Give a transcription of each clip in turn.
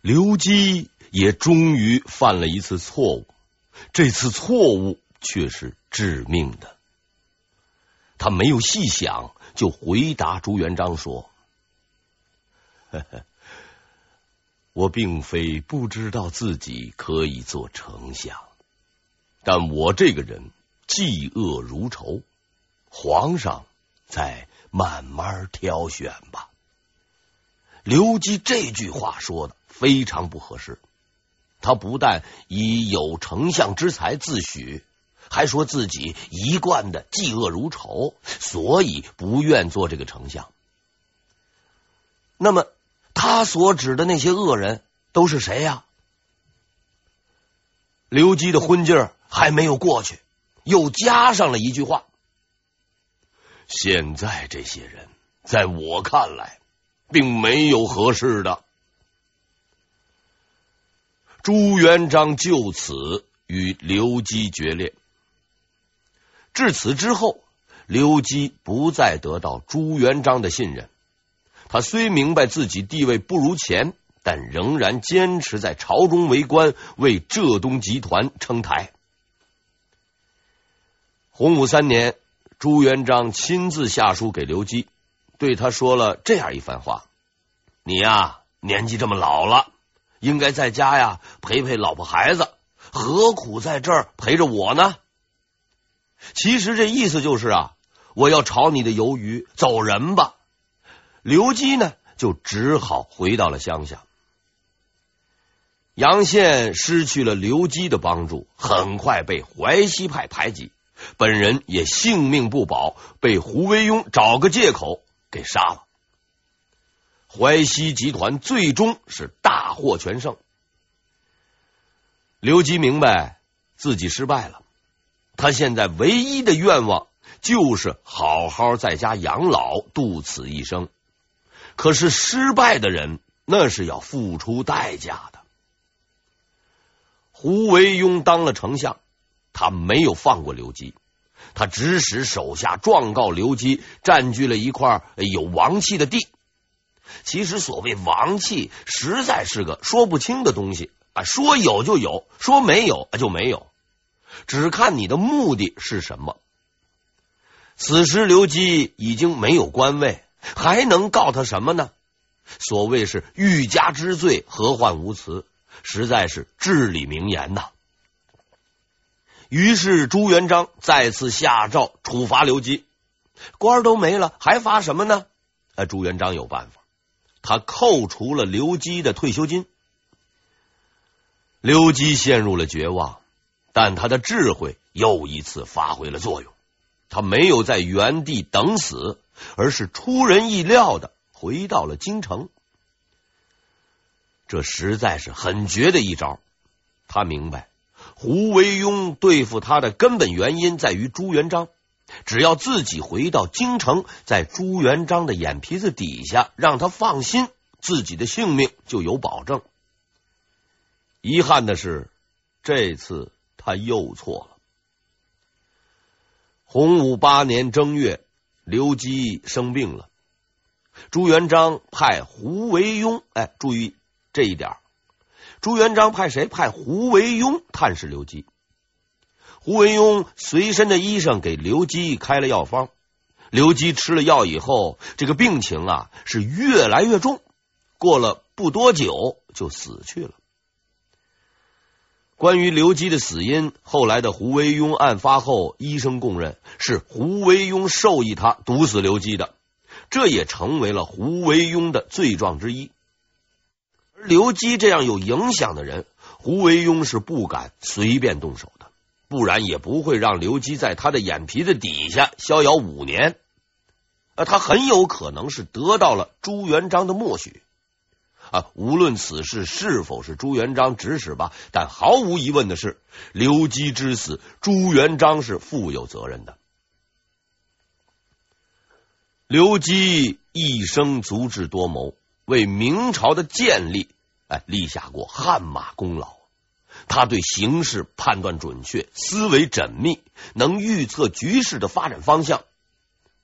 刘基也终于犯了一次错误，这次错误却是致命的。他没有细想，就回答朱元璋说：“呵呵，我并非不知道自己可以做丞相，但我这个人嫉恶如仇，皇上再慢慢挑选吧。”刘基这句话说的非常不合适，他不但以有丞相之才自诩。还说自己一贯的嫉恶如仇，所以不愿做这个丞相。那么他所指的那些恶人都是谁呀？刘基的昏劲儿还没有过去，又加上了一句话：现在这些人在我看来，并没有合适的。朱元璋就此与刘基决裂。至此之后，刘基不再得到朱元璋的信任。他虽明白自己地位不如前，但仍然坚持在朝中为官，为浙东集团撑台。洪武三年，朱元璋亲自下书给刘基，对他说了这样一番话：“你呀，年纪这么老了，应该在家呀陪陪老婆孩子，何苦在这儿陪着我呢？”其实这意思就是啊，我要炒你的鱿鱼，走人吧。刘基呢，就只好回到了乡下。杨宪失去了刘基的帮助，很快被淮西派排挤，本人也性命不保，被胡惟庸找个借口给杀了。淮西集团最终是大获全胜。刘基明白自己失败了。他现在唯一的愿望就是好好在家养老，度此一生。可是失败的人那是要付出代价的。胡惟庸当了丞相，他没有放过刘基，他指使手下状告刘基占据了一块有王气的地。其实所谓王气，实在是个说不清的东西啊，说有就有，说没有就没有。只看你的目的是什么。此时刘基已经没有官位，还能告他什么呢？所谓是欲加之罪，何患无辞？实在是至理名言呐。于是朱元璋再次下诏处罚刘基，官都没了，还罚什么呢？啊，朱元璋有办法，他扣除了刘基的退休金。刘基陷入了绝望。但他的智慧又一次发挥了作用，他没有在原地等死，而是出人意料的回到了京城。这实在是很绝的一招。他明白胡惟庸对付他的根本原因在于朱元璋，只要自己回到京城，在朱元璋的眼皮子底下，让他放心，自己的性命就有保证。遗憾的是，这次。他又错了。洪武八年正月，刘基生病了，朱元璋派胡惟庸，哎，注意这一点。朱元璋派谁？派胡惟庸探视刘基。胡惟庸随身的医生给刘基开了药方，刘基吃了药以后，这个病情啊是越来越重，过了不多久就死去了。关于刘基的死因，后来的胡惟庸案发后，医生供认是胡惟庸授意他毒死刘基的，这也成为了胡惟庸的罪状之一。而刘基这样有影响的人，胡惟庸是不敢随便动手的，不然也不会让刘基在他的眼皮子底下逍遥五年。啊他很有可能是得到了朱元璋的默许。啊，无论此事是否是朱元璋指使吧，但毫无疑问的是，刘基之死，朱元璋是负有责任的。刘基一生足智多谋，为明朝的建立哎立下过汗马功劳。他对形势判断准确，思维缜密，能预测局势的发展方向。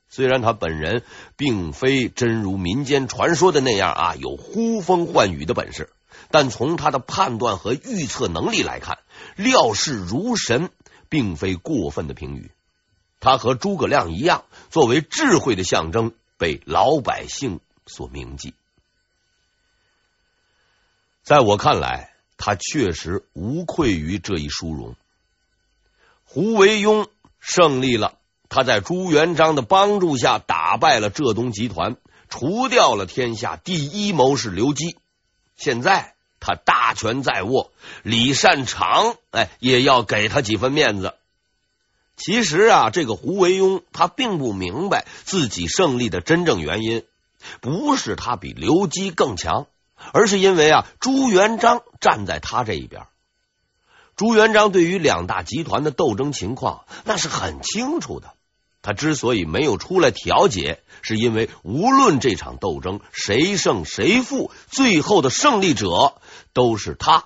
虽然他本人并非真如民间传说的那样啊，有呼风唤雨的本事，但从他的判断和预测能力来看，料事如神，并非过分的评语。他和诸葛亮一样，作为智慧的象征，被老百姓所铭记。在我看来，他确实无愧于这一殊荣。胡惟庸胜利了，他在朱元璋的帮助下打败了浙东集团，除掉了天下第一谋士刘基。现在他大权在握，李善长哎也要给他几分面子。其实啊，这个胡惟庸他并不明白自己胜利的真正原因，不是他比刘基更强，而是因为啊朱元璋站在他这一边。朱元璋对于两大集团的斗争情况那是很清楚的，他之所以没有出来调解，是因为无论这场斗争谁胜谁负，最后的胜利者都是他。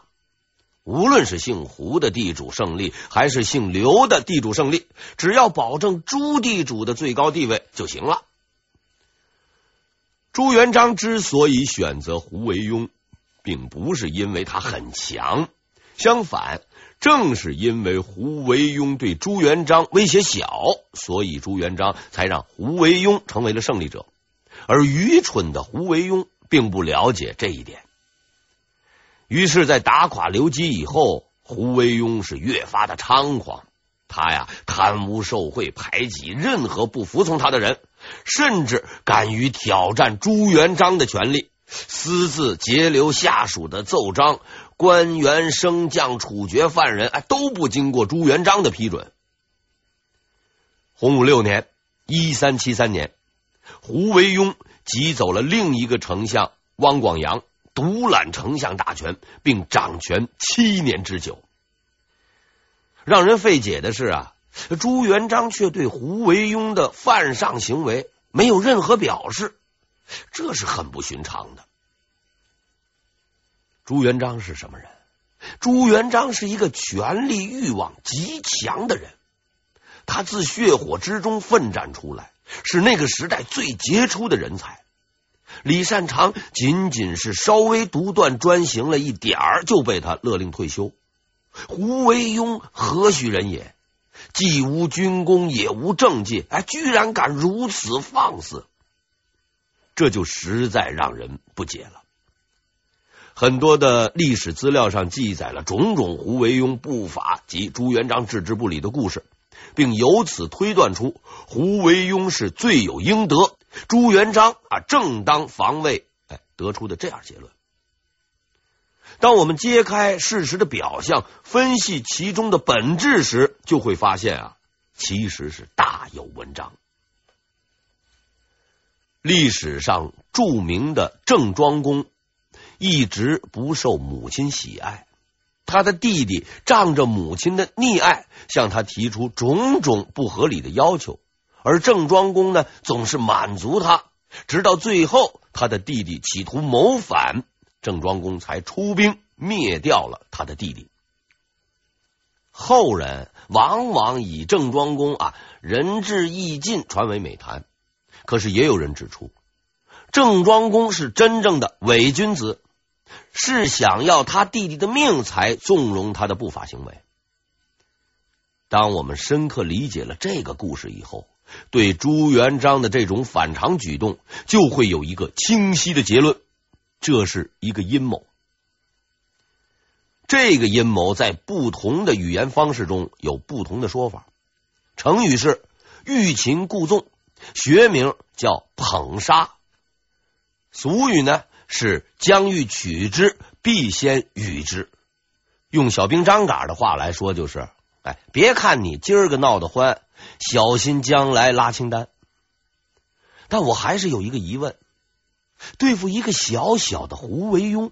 无论是姓胡的地主胜利，还是姓刘的地主胜利，只要保证朱地主的最高地位就行了。朱元璋之所以选择胡惟庸，并不是因为他很强，相反，正是因为胡惟庸对朱元璋威胁小，所以朱元璋才让胡惟庸成为了胜利者。而愚蠢的胡惟庸并不了解这一点。于是，在打垮刘基以后，胡惟庸是越发的猖狂。他呀，贪污受贿，排挤任何不服从他的人，甚至敢于挑战朱元璋的权力，私自截留下属的奏章，官员升降、处决犯人，哎，都不经过朱元璋的批准。洪武六年（一三七三年），胡惟庸挤走了另一个丞相汪广洋。独揽丞相大权，并掌权七年之久。让人费解的是啊，朱元璋却对胡惟庸的犯上行为没有任何表示，这是很不寻常的。朱元璋是什么人？朱元璋是一个权力欲望极强的人，他自血火之中奋战出来，是那个时代最杰出的人才。李善长仅仅是稍微独断专行了一点儿，就被他勒令退休。胡惟庸何许人也？既无军功，也无政绩，哎，居然敢如此放肆，这就实在让人不解了。很多的历史资料上记载了种种胡惟庸不法及朱元璋置之不理的故事，并由此推断出胡惟庸是罪有应得。朱元璋啊，正当防卫，哎，得出的这样结论。当我们揭开事实的表象，分析其中的本质时，就会发现啊，其实是大有文章。历史上著名的郑庄公一直不受母亲喜爱，他的弟弟仗着母亲的溺爱，向他提出种种不合理的要求。而郑庄公呢，总是满足他，直到最后，他的弟弟企图谋反，郑庄公才出兵灭掉了他的弟弟。后人往往以郑庄公啊仁至义尽传为美谈，可是也有人指出，郑庄公是真正的伪君子，是想要他弟弟的命才纵容他的不法行为。当我们深刻理解了这个故事以后，对朱元璋的这种反常举动，就会有一个清晰的结论：这是一个阴谋。这个阴谋在不同的语言方式中有不同的说法。成语是“欲擒故纵”，学名叫“捧杀”。俗语呢是“将欲取之，必先予之”。用小兵张嘎的话来说，就是：“哎，别看你今儿个闹得欢。”小心将来拉清单，但我还是有一个疑问：对付一个小小的胡惟庸，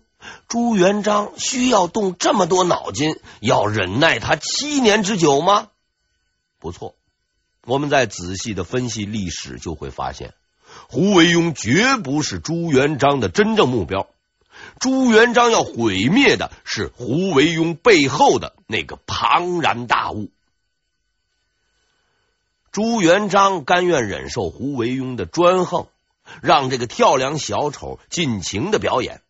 朱元璋需要动这么多脑筋，要忍耐他七年之久吗？不错，我们再仔细的分析历史，就会发现胡惟庸绝不是朱元璋的真正目标。朱元璋要毁灭的是胡惟庸背后的那个庞然大物。朱元璋甘愿忍受胡惟庸的专横，让这个跳梁小丑尽情的表演，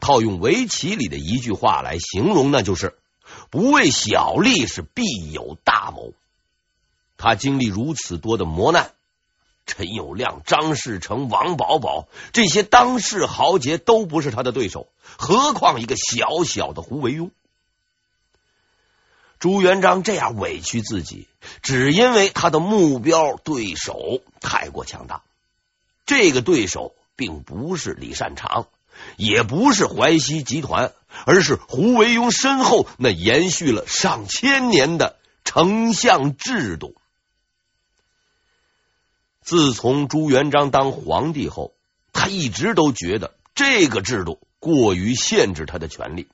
套用围棋里的一句话来形容，那就是“不为小利，是必有大谋”。他经历如此多的磨难，陈友谅、张士诚、王保保这些当世豪杰都不是他的对手，何况一个小小的胡惟庸？朱元璋这样委屈自己，只因为他的目标对手太过强大。这个对手并不是李善长，也不是淮西集团，而是胡惟庸身后那延续了上千年的丞相制度。自从朱元璋当皇帝后，他一直都觉得这个制度过于限制他的权利。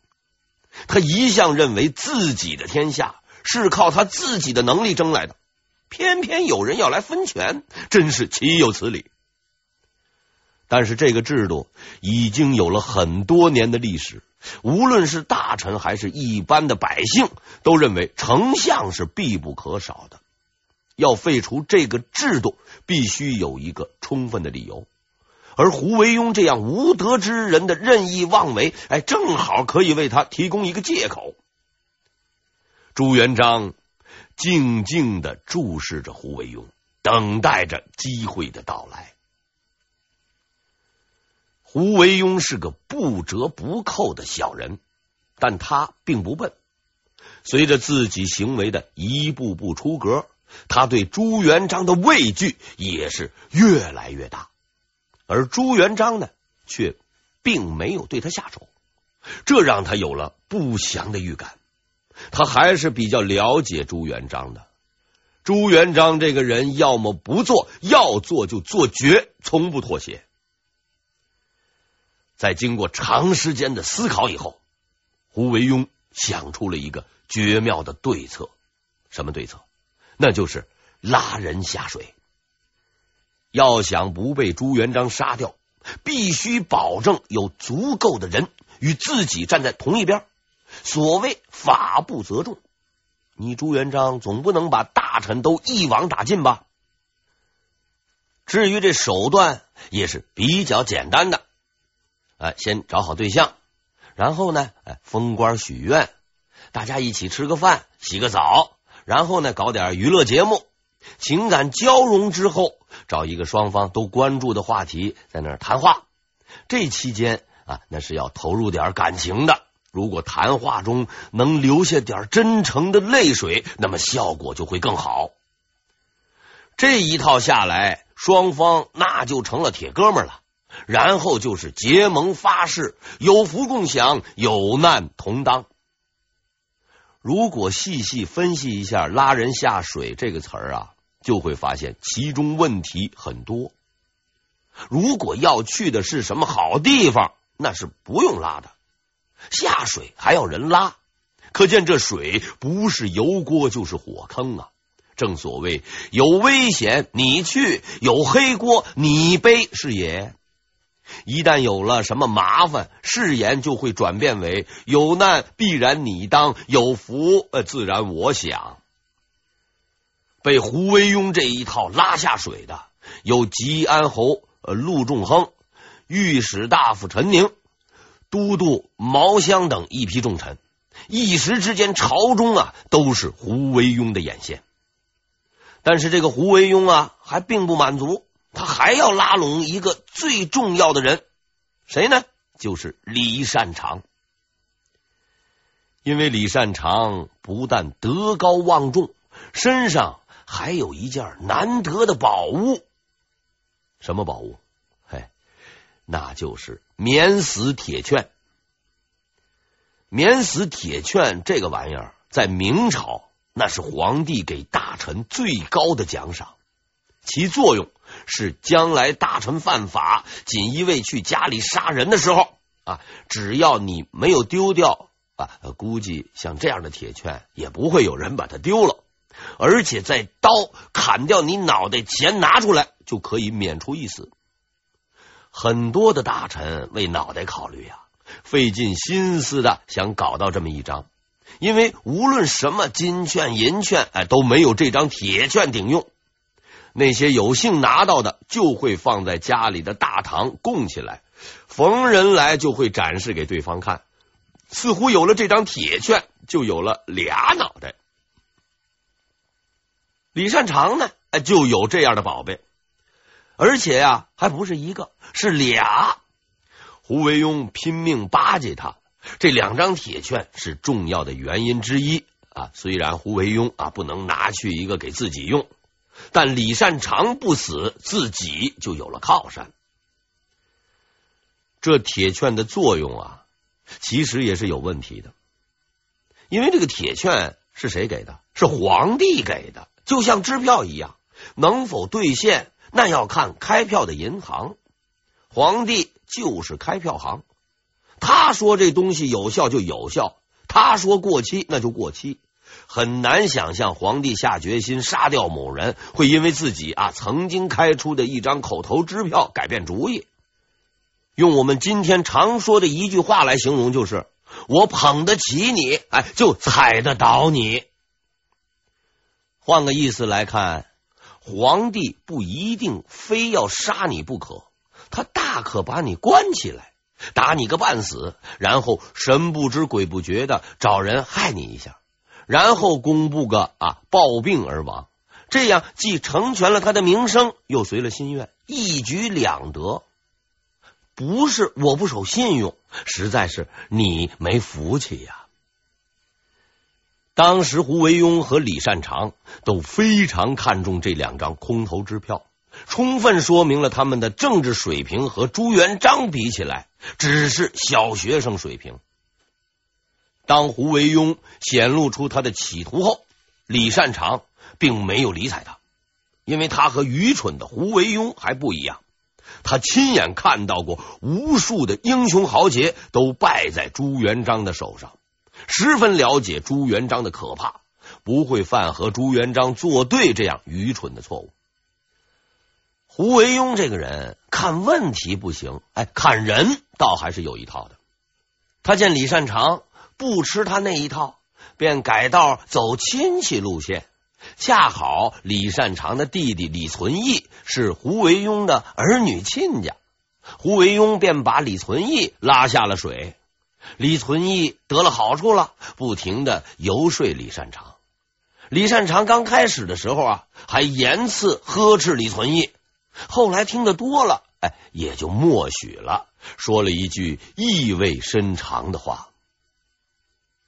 他一向认为自己的天下是靠他自己的能力争来的，偏偏有人要来分权，真是岂有此理！但是这个制度已经有了很多年的历史，无论是大臣还是一般的百姓，都认为丞相是必不可少的。要废除这个制度，必须有一个充分的理由，而胡惟庸这样无德之人的任意妄为，哎，正好可以为他提供一个借口。朱元璋静静的注视着胡惟庸，等待着机会的到来。胡惟庸是个不折不扣的小人，但他并不笨。随着自己行为的一步步出格。他对朱元璋的畏惧也是越来越大，而朱元璋呢，却并没有对他下手，这让他有了不祥的预感。他还是比较了解朱元璋的。朱元璋这个人，要么不做，要做就做绝，从不妥协。在经过长时间的思考以后，胡惟庸想出了一个绝妙的对策。什么对策？那就是拉人下水。要想不被朱元璋杀掉，必须保证有足够的人与自己站在同一边。所谓法不责众，你朱元璋总不能把大臣都一网打尽吧？至于这手段，也是比较简单的。哎，先找好对象，然后呢，哎，封官许愿，大家一起吃个饭，洗个澡。然后呢，搞点娱乐节目，情感交融之后，找一个双方都关注的话题，在那儿谈话。这期间啊，那是要投入点感情的。如果谈话中能留下点真诚的泪水，那么效果就会更好。这一套下来，双方那就成了铁哥们了。然后就是结盟发誓，有福共享，有难同当。如果细细分析一下“拉人下水”这个词儿啊，就会发现其中问题很多。如果要去的是什么好地方，那是不用拉的。下水还要人拉，可见这水不是油锅就是火坑啊！正所谓有危险你去，有黑锅你背是也。一旦有了什么麻烦，誓言就会转变为有难必然你当，有福呃自然我享。被胡惟庸这一套拉下水的有吉安侯呃陆仲亨、御史大夫陈宁、都督毛驤等一批重臣，一时之间朝中啊都是胡惟庸的眼线。但是这个胡惟庸啊还并不满足。他还要拉拢一个最重要的人，谁呢？就是李善长。因为李善长不但德高望重，身上还有一件难得的宝物。什么宝物？嘿，那就是免死铁券。免死铁券这个玩意儿，在明朝那是皇帝给大臣最高的奖赏。其作用是，将来大臣犯法，锦衣卫去家里杀人的时候啊，只要你没有丢掉啊，估计像这样的铁券也不会有人把它丢了。而且在刀砍掉你脑袋前拿出来，就可以免除一死。很多的大臣为脑袋考虑啊，费尽心思的想搞到这么一张，因为无论什么金券银券，哎，都没有这张铁券顶用。那些有幸拿到的，就会放在家里的大堂供起来，逢人来就会展示给对方看，似乎有了这张铁券，就有了俩脑袋。李善长呢，就有这样的宝贝，而且呀，还不是一个，是俩。胡惟庸拼命巴结他，这两张铁券是重要的原因之一啊。虽然胡惟庸啊不能拿去一个给自己用，但李善长不死，自己就有了靠山。这铁券的作用啊，其实也是有问题的，因为这个铁券是谁给的？是皇帝给的，就像支票一样，能否兑现，那要看开票的银行。皇帝就是开票行，他说这东西有效就有效，他说过期那就过期。很难想象皇帝下决心杀掉某人，会因为自己啊曾经开出的一张口头支票改变主意。用我们今天常说的一句话来形容，就是我捧得起你，哎，就踩得倒你。换个意思来看，皇帝不一定非要杀你不可，他大可把你关起来，打你个半死，然后神不知鬼不觉的找人害你一下，然后公布个啊暴病而亡，这样既成全了他的名声，又随了心愿，一举两得。不是我不守信用，实在是你没福气呀。当时胡惟庸和李善长都非常看重这两张空头支票，充分说明了他们的政治水平和朱元璋比起来只是小学生水平。当胡惟庸显露出他的企图后，李善长并没有理睬他，因为他和愚蠢的胡惟庸还不一样。他亲眼看到过无数的英雄豪杰都败在朱元璋的手上，十分了解朱元璋的可怕，不会犯和朱元璋作对这样愚蠢的错误。胡惟庸这个人看问题不行，哎，看人倒还是有一套的。他见李善长不吃他那一套，便改道走亲戚路线。恰好李善长的弟弟李存义是胡惟庸的儿女亲家，胡惟庸便把李存义拉下了水。李存义得了好处了，不停的游说李善长。李善长刚开始的时候啊，还严辞呵斥李存义，后来听得多了，哎，也就默许了，说了一句意味深长的话：“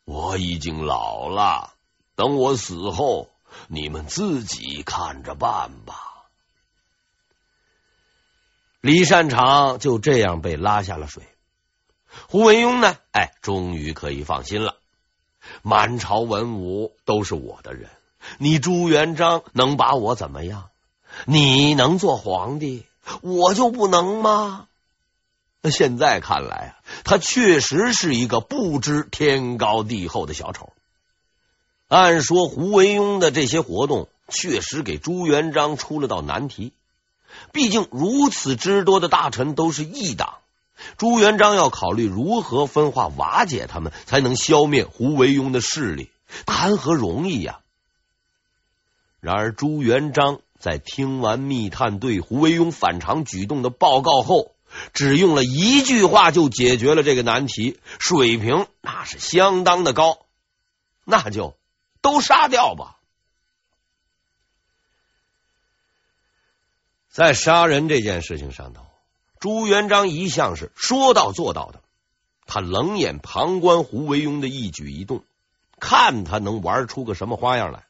我已经老了，等我死后。”你们自己看着办吧。李善长就这样被拉下了水。胡惟庸呢？哎，终于可以放心了。满朝文武都是我的人，你朱元璋能把我怎么样？你能做皇帝，我就不能吗？那现在看来啊，他确实是一个不知天高地厚的小丑。按说胡惟庸的这些活动确实给朱元璋出了道难题。毕竟如此之多的大臣都是异党，朱元璋要考虑如何分化瓦解他们，才能消灭胡惟庸的势力，谈何容易呀！然而朱元璋在听完密探对胡惟庸反常举动的报告后，只用了一句话就解决了这个难题，水平那是相当的高，那就。都杀掉吧！在杀人这件事情上头，朱元璋一向是说到做到的。他冷眼旁观胡惟庸的一举一动，看他能玩出个什么花样来。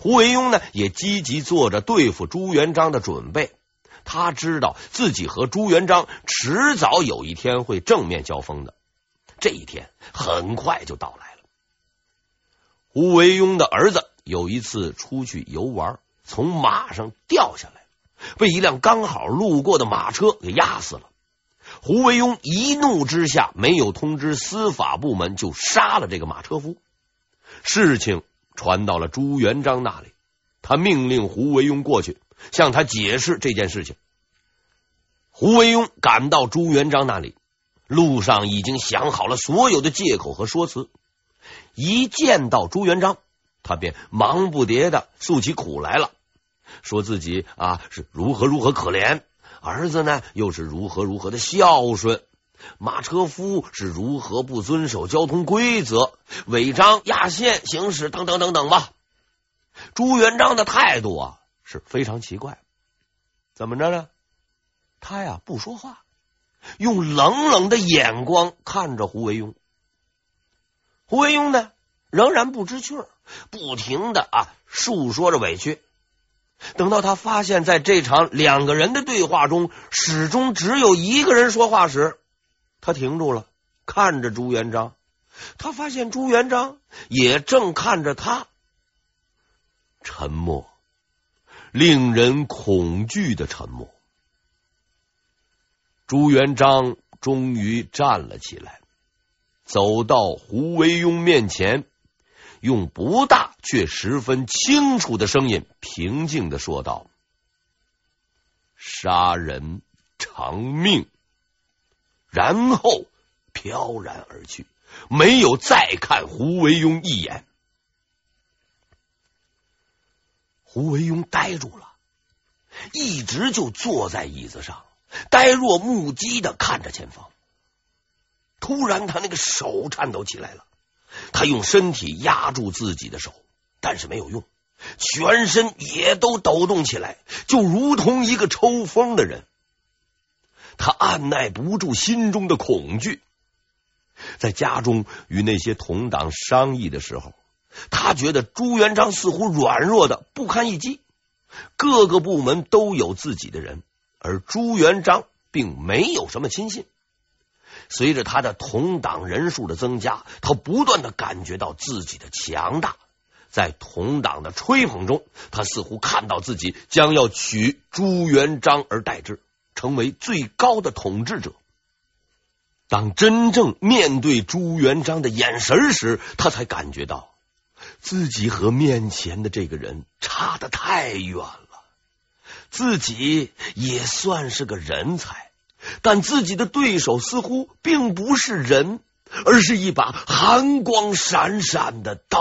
胡惟庸呢，也积极做着对付朱元璋的准备。他知道自己和朱元璋迟早有一天会正面交锋的，这一天很快就到来了。胡惟庸的儿子有一次出去游玩，从马上掉下来，被一辆刚好路过的马车给压死了。胡惟庸一怒之下，没有通知司法部门，就杀了这个马车夫。事情传到了朱元璋那里，他命令胡惟庸过去向他解释这件事情。胡惟庸赶到朱元璋那里，路上已经想好了所有的借口和说辞。一见到朱元璋，他便忙不迭的诉起苦来了，说自己啊是如何如何可怜儿子呢又是如何如何的孝顺，马车夫是如何不遵守交通规则，违章压线行驶等等等等吧。朱元璋的态度啊是非常奇怪，怎么着呢？他呀不说话，用冷冷的眼光看着胡惟庸。胡惟庸呢仍然不知趣儿，不停的啊诉说着委屈。等到他发现，在这场两个人的对话中，始终只有一个人说话时，他停住了，看着朱元璋。他发现朱元璋也正看着他。沉默，令人恐惧的沉默。朱元璋终于站了起来，走到胡惟庸面前，用不大却十分清楚的声音，平静的说道：“杀人偿命。”然后飘然而去，没有再看胡惟庸一眼。胡惟庸呆住了，一直就坐在椅子上，呆若木鸡的看着前方。突然，他那个手颤抖起来了，他用身体压住自己的手，但是没有用，全身也都抖动起来，就如同一个抽风的人。他按耐不住心中的恐惧，在家中与那些同党商议的时候。他觉得朱元璋似乎软弱的不堪一击，各个部门都有自己的人，而朱元璋并没有什么亲信。随着他的同党人数的增加，他不断的感觉到自己的强大。在同党的吹捧中，他似乎看到自己将要取朱元璋而代之，成为最高的统治者。当真正面对朱元璋的眼神时，他才感觉到。自己和面前的这个人差得太远了。自己也算是个人才，但自己的对手似乎并不是人，而是一把寒光闪闪的刀。